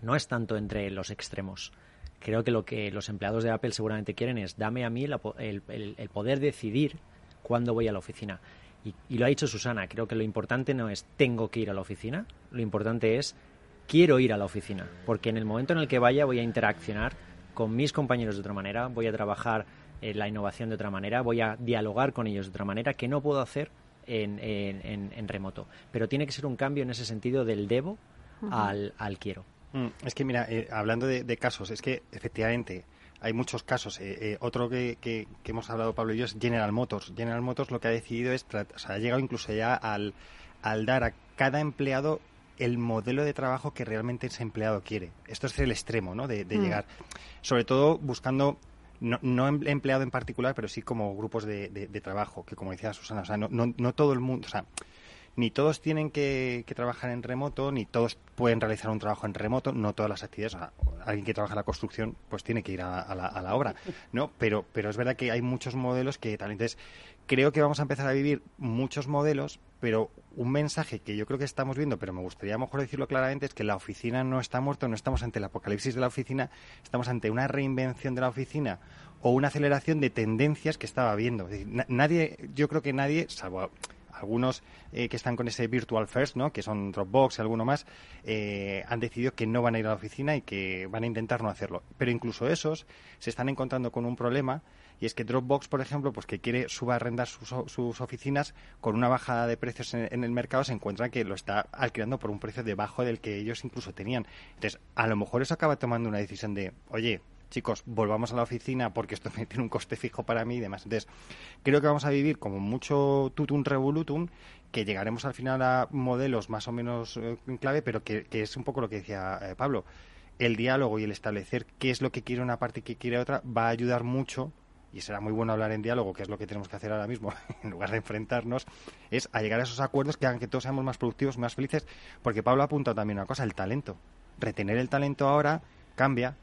no es tanto entre los extremos. Creo que lo que los empleados de Apple seguramente quieren es dame a mí el, el, poder decidir cuándo voy a la oficina. Y, y, lo ha dicho Susana, creo que lo importante no es tengo que ir a la oficina, lo importante es quiero ir a la oficina, porque en el momento en el que vaya voy a interaccionar con mis compañeros de otra manera, voy a trabajar eh, la innovación de otra manera, voy a dialogar con ellos de otra manera que no puedo hacer en, en, remoto. Pero tiene que ser un cambio en ese sentido del debo al, al, quiero.
Mm, es que, mira, eh, hablando de, casos, es que efectivamente hay muchos casos. Eh, otro que, que, hemos hablado Pablo y yo es General Motors. General Motors lo que ha decidido es, o sea, ha llegado incluso ya al, al dar a cada empleado el modelo de trabajo que realmente ese empleado quiere. Esto es el extremo, ¿no? De, mm. llegar, sobre todo buscando no, no em, empleado en particular, pero sí como grupos de, de, trabajo, que como decía Susana, o sea, no, no, no todo el mundo, o sea, ni todos tienen que, trabajar en remoto, ni todos pueden realizar un trabajo en remoto, no todas las actividades. alguien que trabaja en la construcción, pues tiene que ir a, la, a la, obra, ¿no? Pero, pero es verdad que hay muchos modelos que tal. Entonces, creo que vamos a empezar a vivir muchos modelos, pero un mensaje que yo creo que estamos viendo, pero me gustaría mejor decirlo claramente, es que la oficina no está muerta, no estamos ante el apocalipsis de la oficina, estamos ante una reinvención de la oficina o una aceleración de tendencias que estaba viendo. nadie, yo creo que nadie, salvo algunos eh, que están con ese virtual first, ¿no? que son Dropbox y alguno más, eh, han decidido que no van a ir a la oficina y que van a intentar no hacerlo. Pero incluso esos se están encontrando con un problema y es que Dropbox, por ejemplo, pues que quiere subarrendar sus, sus oficinas con una bajada de precios en, el mercado, se encuentra que lo está alquilando por un precio debajo del que ellos incluso tenían. Entonces, a lo mejor eso acaba tomando una decisión de, oye, chicos, volvamos a la oficina porque esto tiene un coste fijo para mí y demás. Entonces, creo que vamos a vivir como mucho tutum revolutum, que llegaremos al final a modelos más o menos en eh, clave, pero que, es un poco lo que decía eh, Pablo. El diálogo y el establecer qué es lo que quiere una parte y qué quiere otra va a ayudar mucho y será muy bueno hablar en diálogo, que es lo que tenemos que hacer ahora mismo, en lugar de enfrentarnos, es a llegar a esos acuerdos que hagan que todos seamos más productivos, más felices, porque Pablo ha apuntado también una cosa, el talento. Retener el talento ahora cambia,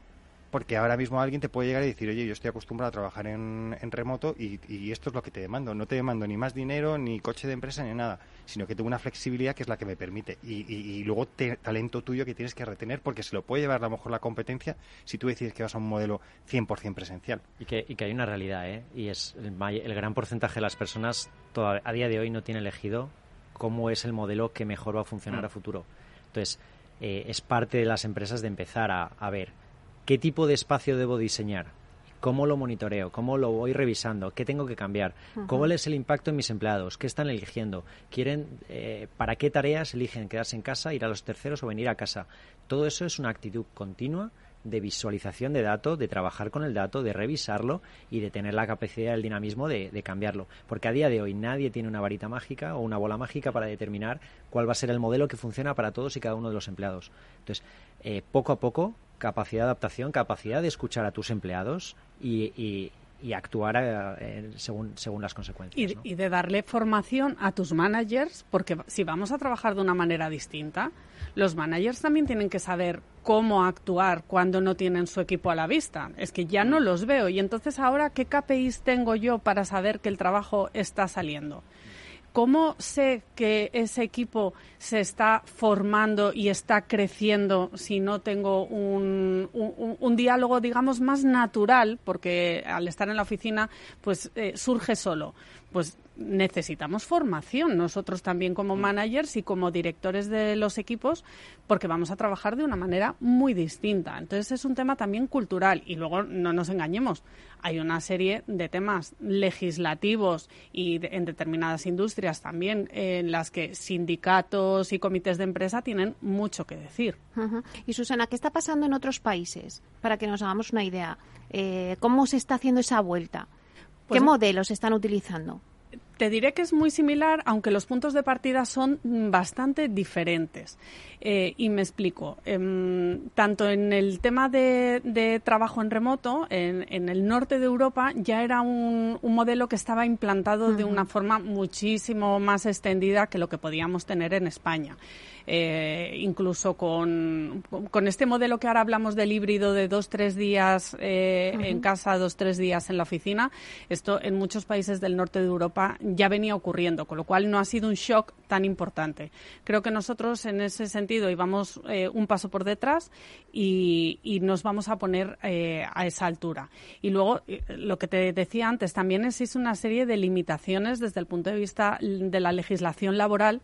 porque ahora mismo alguien te puede llegar y decir, oye, yo estoy acostumbrado a trabajar en, remoto y, esto es lo que te demando. No te demando ni más dinero, ni coche de empresa, ni nada, sino que tengo una flexibilidad que es la que me permite. Y, luego talento tuyo que tienes que retener porque se lo puede llevar a lo mejor la competencia si tú decides que vas a un modelo 100% presencial.
Y que, y que hay una realidad, ¿eh? Y es el, gran porcentaje de las personas a día de hoy no tiene elegido cómo es el modelo que mejor va a funcionar mm. a futuro. Entonces, eh, es parte de las empresas de empezar a ver ¿Qué tipo de espacio debo diseñar? ¿Cómo lo monitoreo? ¿Cómo lo voy revisando? ¿Qué tengo que cambiar? ¿Cuál es el impacto en mis empleados? ¿Qué están eligiendo? ¿Quieren, eh, ¿Para qué tareas eligen quedarse en casa, ir a los terceros o venir a casa? Todo eso es una actitud continua de visualización de datos, de trabajar con el dato, de revisarlo y de tener la capacidad, el dinamismo de, de, cambiarlo. Porque a día de hoy nadie tiene una varita mágica o una bola mágica para determinar cuál va a ser el modelo que funciona para todos y cada uno de los empleados. Entonces, eh, poco a poco capacidad de adaptación, capacidad de escuchar a tus empleados y, actuar eh, según, según las consecuencias.
Y, de darle formación a tus managers, porque si vamos a trabajar de una manera distinta, los managers también tienen que saber cómo actuar cuando no tienen su equipo a la vista. Es que ya no los veo. Y entonces ahora, ¿qué KPIs tengo yo para saber que el trabajo está saliendo? ¿Cómo sé que ese equipo se está formando y está creciendo si no tengo un, diálogo, digamos, más natural? Porque al estar en la oficina, pues eh, surge solo. Pues necesitamos formación nosotros también como mm. managers y como directores de los equipos porque vamos a trabajar de una manera muy distinta. Entonces es un tema también cultural y luego no nos engañemos, hay una serie de temas legislativos y en determinadas industrias también en las que sindicatos y comités de empresa tienen mucho que decir.
Y Susana, ¿qué está pasando en otros países? Para que nos hagamos una idea. Eh, ¿Cómo se está haciendo esa vuelta? ¿Qué pues modelos están utilizando?
Te diré que es muy similar, aunque los puntos de partida son bastante diferentes. Eh, y me explico. Em, tanto en el tema de, trabajo en remoto, en, el norte de Europa ya era un, modelo que estaba implantado de una forma muchísimo más extendida que lo que podíamos tener en España. Eh, incluso con, con, este modelo que ahora hablamos del híbrido de dos, tres días eh, en casa, dos, tres días en la oficina, esto en muchos países del norte de Europa ya venía ocurriendo, con lo cual no ha sido un shock tan importante. Creo que nosotros en ese sentido íbamos eh, un paso por detrás y, nos vamos a poner a esa altura. Y luego, lo que te decía antes, también existe una serie de limitaciones desde el punto de vista de la legislación laboral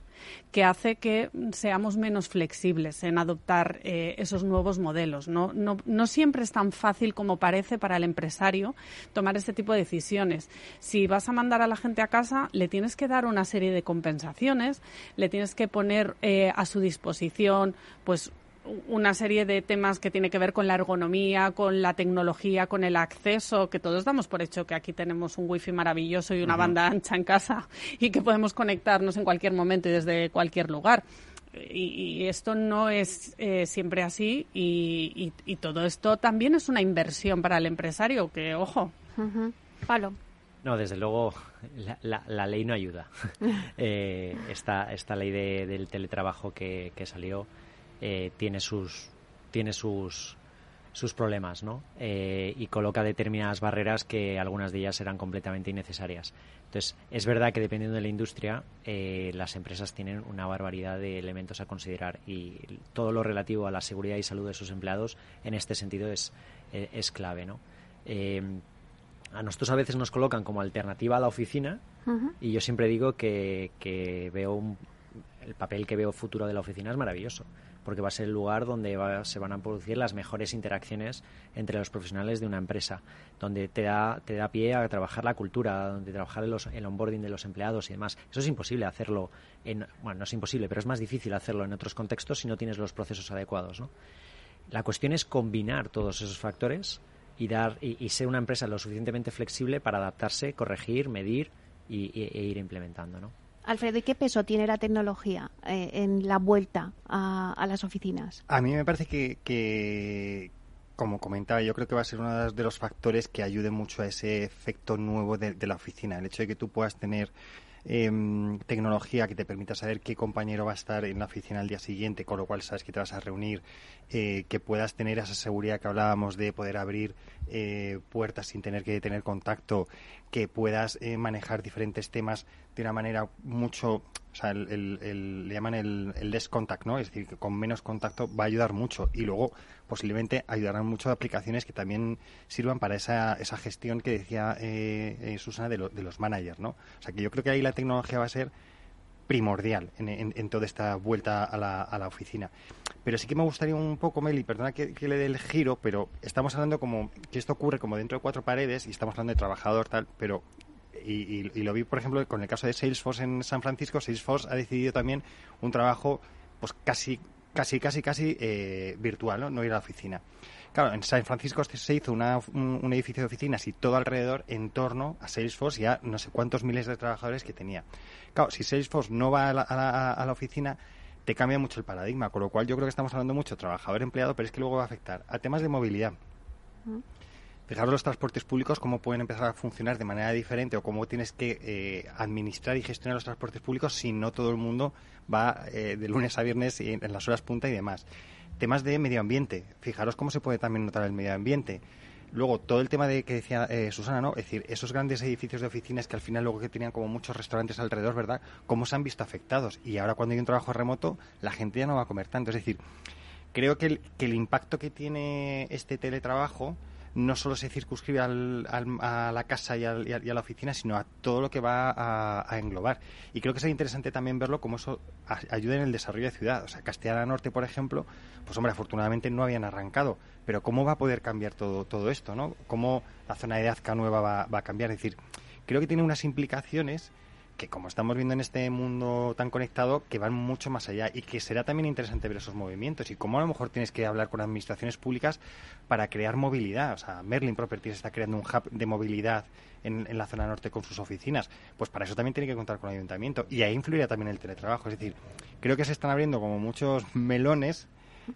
que hace que seamos menos flexibles en adoptar eh, esos nuevos modelos. No, no, no, siempre es tan fácil como parece para el empresario tomar este tipo de decisiones. Si vas a mandar a la gente a casa, le tienes que dar una serie de compensaciones, le tienes que poner eh, a su disposición pues una serie de temas que tiene que ver con la ergonomía, con la tecnología, con el acceso, que todos damos por hecho que aquí tenemos un wifi maravilloso y una banda ancha en casa y que podemos conectarnos en cualquier momento y desde cualquier lugar. Y, esto no es eh, siempre así y, todo esto también es una inversión para el empresario, que ojo.
Palo.
No, desde luego la, ley no ayuda. eh, esta, esta ley del teletrabajo que, salió eh, tiene sus tiene sus sus problemas, ¿no? Eh, y coloca determinadas barreras que algunas de ellas eran completamente innecesarias. Entonces, es verdad que dependiendo de la industria, eh, las empresas tienen una barbaridad de elementos a considerar y todo lo relativo a la seguridad y salud de sus empleados en este sentido es, es clave, ¿no? a nosotros a veces nos colocan como alternativa a la oficina y yo siempre digo que, veo el papel que veo futuro de la oficina es maravilloso porque va a ser el lugar donde se van a producir las mejores interacciones entre los profesionales de una empresa, donde te da, te da pie a trabajar la cultura, donde trabajar el, el onboarding de los empleados y demás. Eso es imposible hacerlo, en, bueno, no es imposible, pero es más difícil hacerlo en otros contextos si no tienes los procesos adecuados. ¿no? La cuestión es combinar todos esos factores y, dar, y, ser una empresa lo suficientemente flexible para adaptarse, corregir, medir y, e ir implementando. ¿no?
Alfredo, ¿y qué peso tiene la tecnología eh, en la vuelta a, las oficinas?
A mí me parece que, como comentaba, yo creo que va a ser uno de los factores que ayude mucho a ese efecto nuevo de, la oficina. El hecho de que tú puedas tener Em, tecnología que te permita saber qué compañero va a estar en la oficina al día siguiente, con lo cual sabes que te vas a reunir, eh, que puedas tener esa seguridad que hablábamos de poder abrir eh, puertas sin tener que tener contacto, que puedas eh, manejar diferentes temas de una manera mucho o sea, el, le llaman el, el less contact, ¿no? Es decir, que con menos contacto va a ayudar mucho y luego posiblemente ayudarán mucho aplicaciones que también sirvan para esa, esa gestión que decía eh, eh, Susana de, de los managers, ¿no? O sea, que yo creo que ahí la tecnología va a ser primordial en, en, toda esta vuelta a la, a la, oficina. Pero sí que me gustaría un poco, Meli, perdona que, le dé el giro, pero estamos hablando como que esto ocurre como dentro de cuatro paredes y estamos hablando de trabajador tal, pero y, lo vi, por ejemplo, con el caso de Salesforce en San Francisco. Salesforce ha decidido también un trabajo pues casi, casi, casi, casi eh, virtual, ¿no? no ir a la oficina. Claro, en San Francisco se hizo un, edificio de oficinas y todo alrededor en torno a Salesforce y a no sé cuántos miles de trabajadores que tenía. Claro, si Salesforce no va a la, oficina, te cambia mucho el paradigma, con lo cual yo creo que estamos hablando mucho trabajador-empleado, pero es que luego va a afectar a temas de movilidad. Fijaros los transportes públicos, cómo pueden empezar a funcionar de manera diferente o cómo tienes que eh, administrar y gestionar los transportes públicos si no todo el mundo va eh, de lunes a viernes en, en las horas punta y demás. Temas de medio ambiente. Fijaros cómo se puede también notar el medio ambiente. Luego, todo el tema de que decía eh, Susana, ¿no? Es decir, esos grandes edificios de oficinas que al final luego que tenían como muchos restaurantes alrededor, ¿verdad? ¿Cómo se han visto afectados? Y ahora cuando hay un trabajo remoto, la gente ya no va a comer tanto. Es decir, creo que el, que el impacto que tiene este teletrabajo no solo se circunscribe al, a la casa y, a la oficina, sino a todo lo que va a, englobar. Y creo que sería interesante también verlo como eso ayuda en el desarrollo de ciudad. O sea, Castellana Norte, por ejemplo, pues hombre, afortunadamente no habían arrancado, pero ¿cómo va a poder cambiar todo, todo esto? ¿no? ¿Cómo la zona de Azca Nueva va, va a cambiar? Es decir, creo que tiene unas implicaciones que como estamos viendo en este mundo tan conectado, que van mucho más allá y que será también interesante ver esos movimientos y cómo a lo mejor tienes que hablar con administraciones públicas para crear movilidad. O sea, Merlin Properties está creando un hub de movilidad en, en la zona norte con sus oficinas. Pues para eso también tiene que contar con el ayuntamiento y ahí influirá también el teletrabajo. Es decir, creo que se están abriendo como muchos melones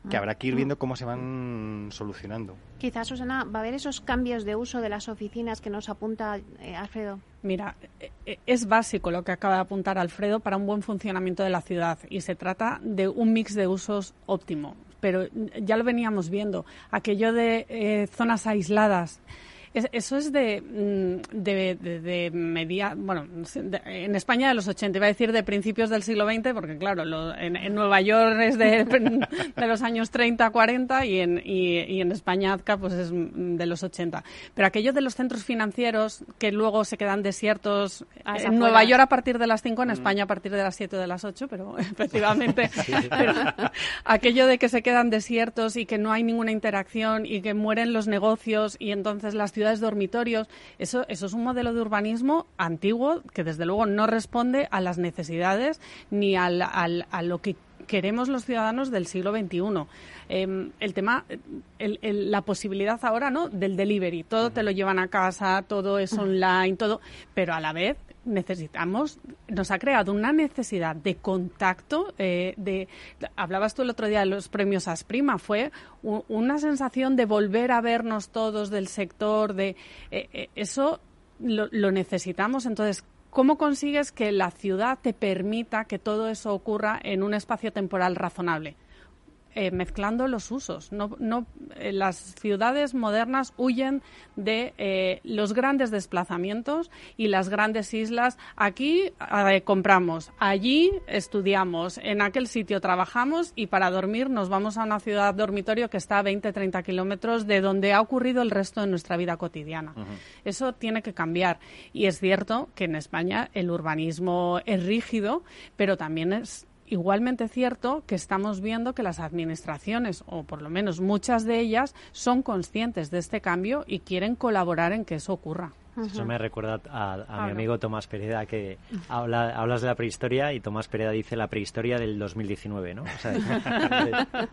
que habrá que ir viendo cómo se van solucionando.
Quizás, Susana, va a haber esos cambios de uso de las oficinas que nos apunta eh, Alfredo.
Mira, eh, eh, es básico lo que acaba de apuntar Alfredo para un buen funcionamiento de la ciudad y se trata de un mix de usos óptimo. Pero ya lo veníamos viendo, aquello de zonas aisladas eso es de, mm, de, de, media, bueno, en España de los 80, iba a decir de principios del siglo XX, porque claro, en, Nueva York es de, de, los años 30, 40 y en, y, en España Azca pues es de los 80. Pero aquello de los centros financieros que luego se quedan desiertos ah, en Nueva York a partir de las 5, en mm. España a partir de las 7 o de las 8, pero efectivamente aquello de que se quedan desiertos y que no hay ninguna interacción y que mueren los negocios y entonces las ciudades dormitorios. Eso, eso es un modelo de urbanismo antiguo que desde luego no responde a las necesidades ni al, a lo que queremos los ciudadanos del siglo XXI. Em, el tema, la posibilidad ahora, ¿no? Del delivery. Todo te lo llevan a casa, todo es online, todo, pero a la vez necesitamos, nos ha creado una necesidad de contacto, eh, de, hablabas tú el otro día de los premios Asprima, fue una sensación de volver a vernos todos del sector, de eh, eh, eso lo, lo necesitamos. Entonces, ¿Cómo consigues que la ciudad te permita que todo eso ocurra en un espacio temporal razonable? Eh, mezclando los usos. No, no, eh, las ciudades modernas huyen de eh, los grandes desplazamientos y las grandes islas. Aquí compramos, allí estudiamos, en aquel sitio trabajamos y para dormir nos vamos a una ciudad dormitorio que está a 20, 30 kilómetros de donde ha ocurrido el resto de nuestra vida cotidiana. Eso tiene que cambiar. Y es cierto que en España el urbanismo es rígido, pero también es igualmente cierto que estamos viendo que las administraciones, o por lo menos muchas de ellas, son conscientes de este cambio y quieren colaborar en que eso ocurra.
Eso me recuerda a, mi amigo Tomás Pereda que habla, hablas de la prehistoria y Tomás Pereda dice la prehistoria del 2019, ¿no?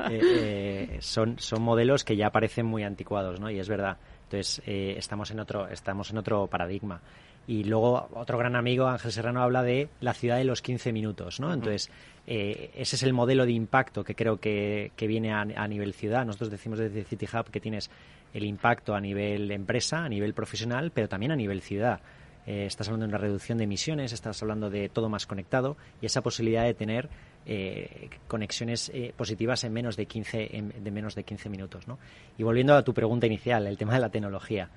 Eh, eh, son, son modelos que ya parecen muy anticuados, ¿no? Y es verdad. Entonces eh, estamos en otro estamos en otro paradigma. Y luego otro gran amigo, Ángel Serrano, habla de la ciudad de los 15 minutos, ¿no? Entonces, eh, ese es el modelo de impacto que creo que, viene a, nivel ciudad. Nosotros decimos desde City Hub que tienes el impacto a nivel empresa, a nivel profesional, pero también a nivel ciudad. Eh, estás hablando de una reducción de emisiones, estás hablando de todo más conectado y esa posibilidad de tener eh, conexiones positivas en menos de 15, de menos de 15 minutos. ¿no? Y volviendo a tu pregunta inicial, el tema de la tecnología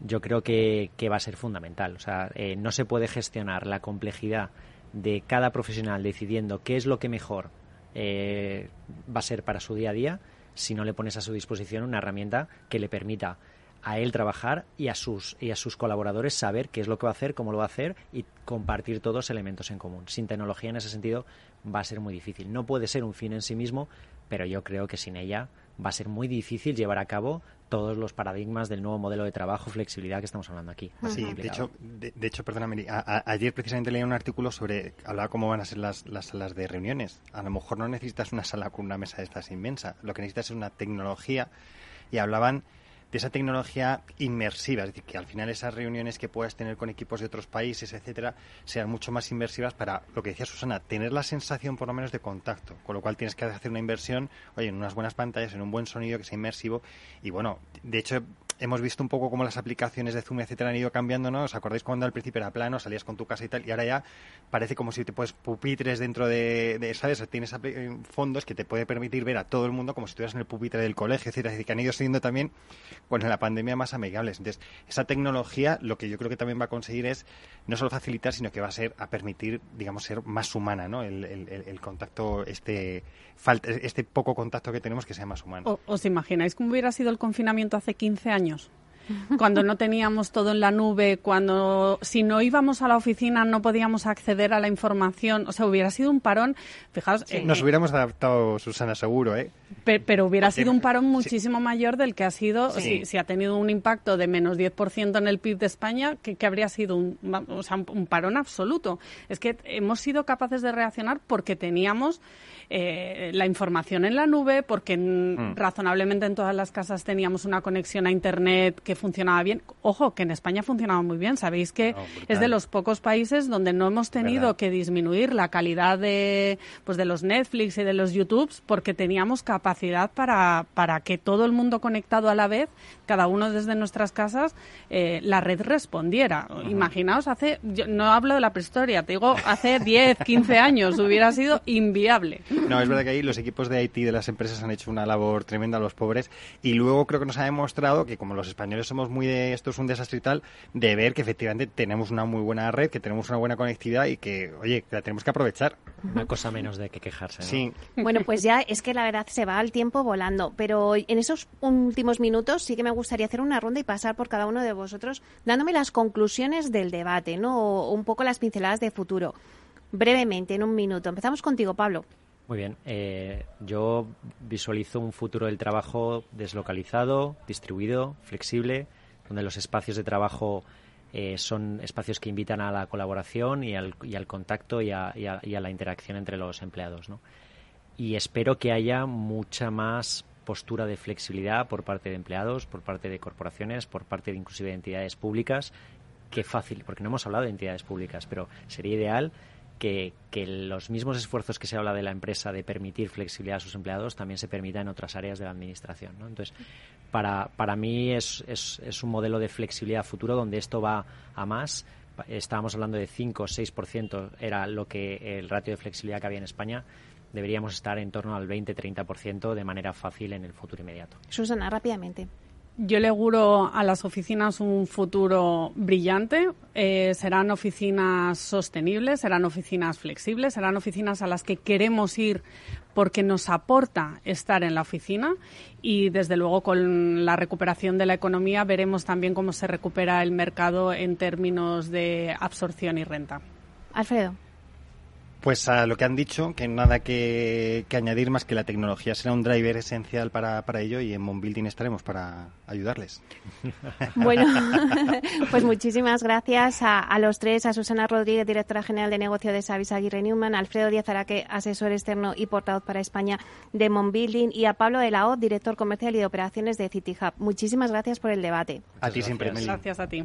yo creo que, va a ser fundamental. O sea, eh, no se puede gestionar la complejidad de cada profesional decidiendo qué es lo que mejor eh, va a ser para su día a día si no le pones a su disposición una herramienta que le permita a él trabajar y a sus y a sus colaboradores saber qué es lo que va a hacer, cómo lo va a hacer y compartir todos elementos en común. Sin tecnología en ese sentido va a ser muy difícil. No puede ser un fin en sí mismo, pero yo creo que sin ella va a ser muy difícil llevar a cabo todos los paradigmas del nuevo modelo de trabajo, flexibilidad que estamos hablando aquí.
Sí, de hecho, de, hecho, perdóname, ayer precisamente leí un artículo sobre, hablaba cómo van a ser las, las salas de reuniones. A lo mejor no necesitas una sala con una mesa de estas inmensa, lo que necesitas es una tecnología y hablaban de esa tecnología inmersiva, es decir, que al final esas reuniones que puedas tener con equipos de otros países, etcétera, sean mucho más inmersivas para lo que decía Susana, tener la sensación por lo menos de contacto, con lo cual tienes que hacer una inversión, oye, en unas buenas pantallas, en un buen sonido que sea inmersivo. Y bueno, de hecho hemos visto un poco cómo las aplicaciones de Zoom, etcétera, han ido cambiando, ¿no? ¿Os acordáis cuando al principio era plano, salías con tu casa y tal, y ahora ya parece como si te puedes pupitres dentro de, de ¿sabes? Tienes eh, fondos que te puede permitir ver a todo el mundo como si estuvieras en el pupitre del colegio, etcétera, decir, que han ido siendo también, con la pandemia más amigables. Entonces, esa tecnología lo que yo creo que también va a conseguir es no solo facilitar, sino que va a ser a permitir, digamos, ser más humana, ¿no? El, el, contacto, este, falta, este poco contacto que tenemos que sea más humano.
¿Os imagináis cómo hubiera sido el confinamiento hace 15 años? Cuando no teníamos todo en la nube, cuando si no íbamos a la oficina no podíamos acceder a la información, o sea, hubiera sido un parón, fijaos...
Eh, nos hubiéramos adaptado, Susana, seguro, ¿eh?
Pero hubiera sido un parón muchísimo mayor del que ha sido, si, ha tenido un impacto de menos 10% en el PIB de España, que, habría sido un, o sea, un parón absoluto. Es que hemos sido capaces de reaccionar porque teníamos eh, la información en la nube, porque mm. razonablemente en todas las casas teníamos una conexión a Internet que funcionaba bien. Ojo, que en España funcionaba muy bien. Sabéis que es de los pocos países donde no hemos tenido que disminuir la calidad de, pues de los Netflix y de los YouTube porque teníamos capacidad para, para que todo el mundo conectado a la vez, cada uno desde nuestras casas, eh, la red respondiera. Imaginaos, hace, yo no hablo de la prehistoria, te digo, hace 10, 15 años hubiera sido inviable.
No, es verdad que ahí los equipos de IT de las empresas han hecho una labor tremenda a los pobres y luego creo que nos ha demostrado que como los españoles somos muy de esto es un desastre y tal, de ver que efectivamente tenemos una muy buena red, que tenemos una buena conectividad y que, oye, la tenemos que aprovechar.
Una cosa menos de que quejarse.
Sí.
Bueno, pues ya es que la verdad se va el tiempo volando, pero en esos últimos minutos sí que me gustaría hacer una ronda y pasar por cada uno de vosotros dándome las conclusiones del debate, ¿no? O un poco las pinceladas de futuro. Brevemente, en un minuto. Empezamos contigo, Pablo.
Muy bien. Eh, yo visualizo un futuro del trabajo deslocalizado, distribuido, flexible, donde los espacios de trabajo eh, son espacios que invitan a la colaboración y al, contacto y a, la interacción entre los empleados. Y espero que haya mucha más postura de flexibilidad por parte de empleados, por parte de corporaciones, por parte de inclusive de entidades públicas, que fácil, porque no hemos hablado de entidades públicas, pero sería ideal que, los mismos esfuerzos que se habla de la empresa de permitir flexibilidad a sus empleados también se permita en otras áreas de la administración. Entonces, para, para mí es, es, es un modelo de flexibilidad futuro donde esto va a más estábamos hablando de 5 o 6%, era lo que el ratio de flexibilidad que había en España. Deberíamos estar en torno al 20-30% de manera fácil en el futuro inmediato.
Susana, rápidamente.
Yo le auguro a las oficinas un futuro brillante. Eh, serán oficinas sostenibles, serán oficinas flexibles, serán oficinas a las que queremos ir porque nos aporta estar en la oficina y desde luego con la recuperación de la economía veremos también cómo se recupera el mercado en términos de absorción y renta.
Alfredo.
Pues a lo que han dicho, que nada que, añadir más que la tecnología será un driver esencial para, para ello y en Monbuilding estaremos para ayudarles.
Bueno, pues muchísimas gracias a, los tres, a Susana Rodríguez, directora general de negocio de Savis Aguirre Newman, Alfredo Díaz Araque, asesor externo y portavoz para España de Monbuilding y a Pablo de la O, director comercial y de operaciones de City Hub. Muchísimas gracias por el debate.
a ti siempre,
Gracias a ti.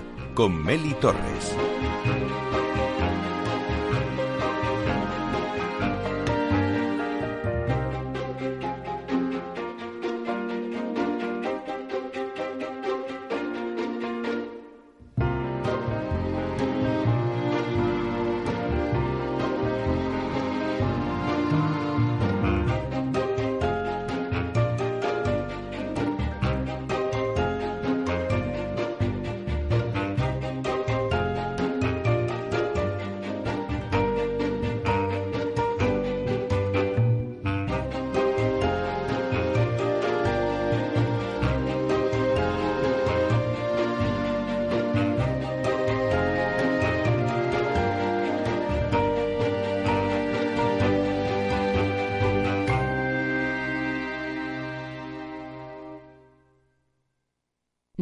con Meli Torres.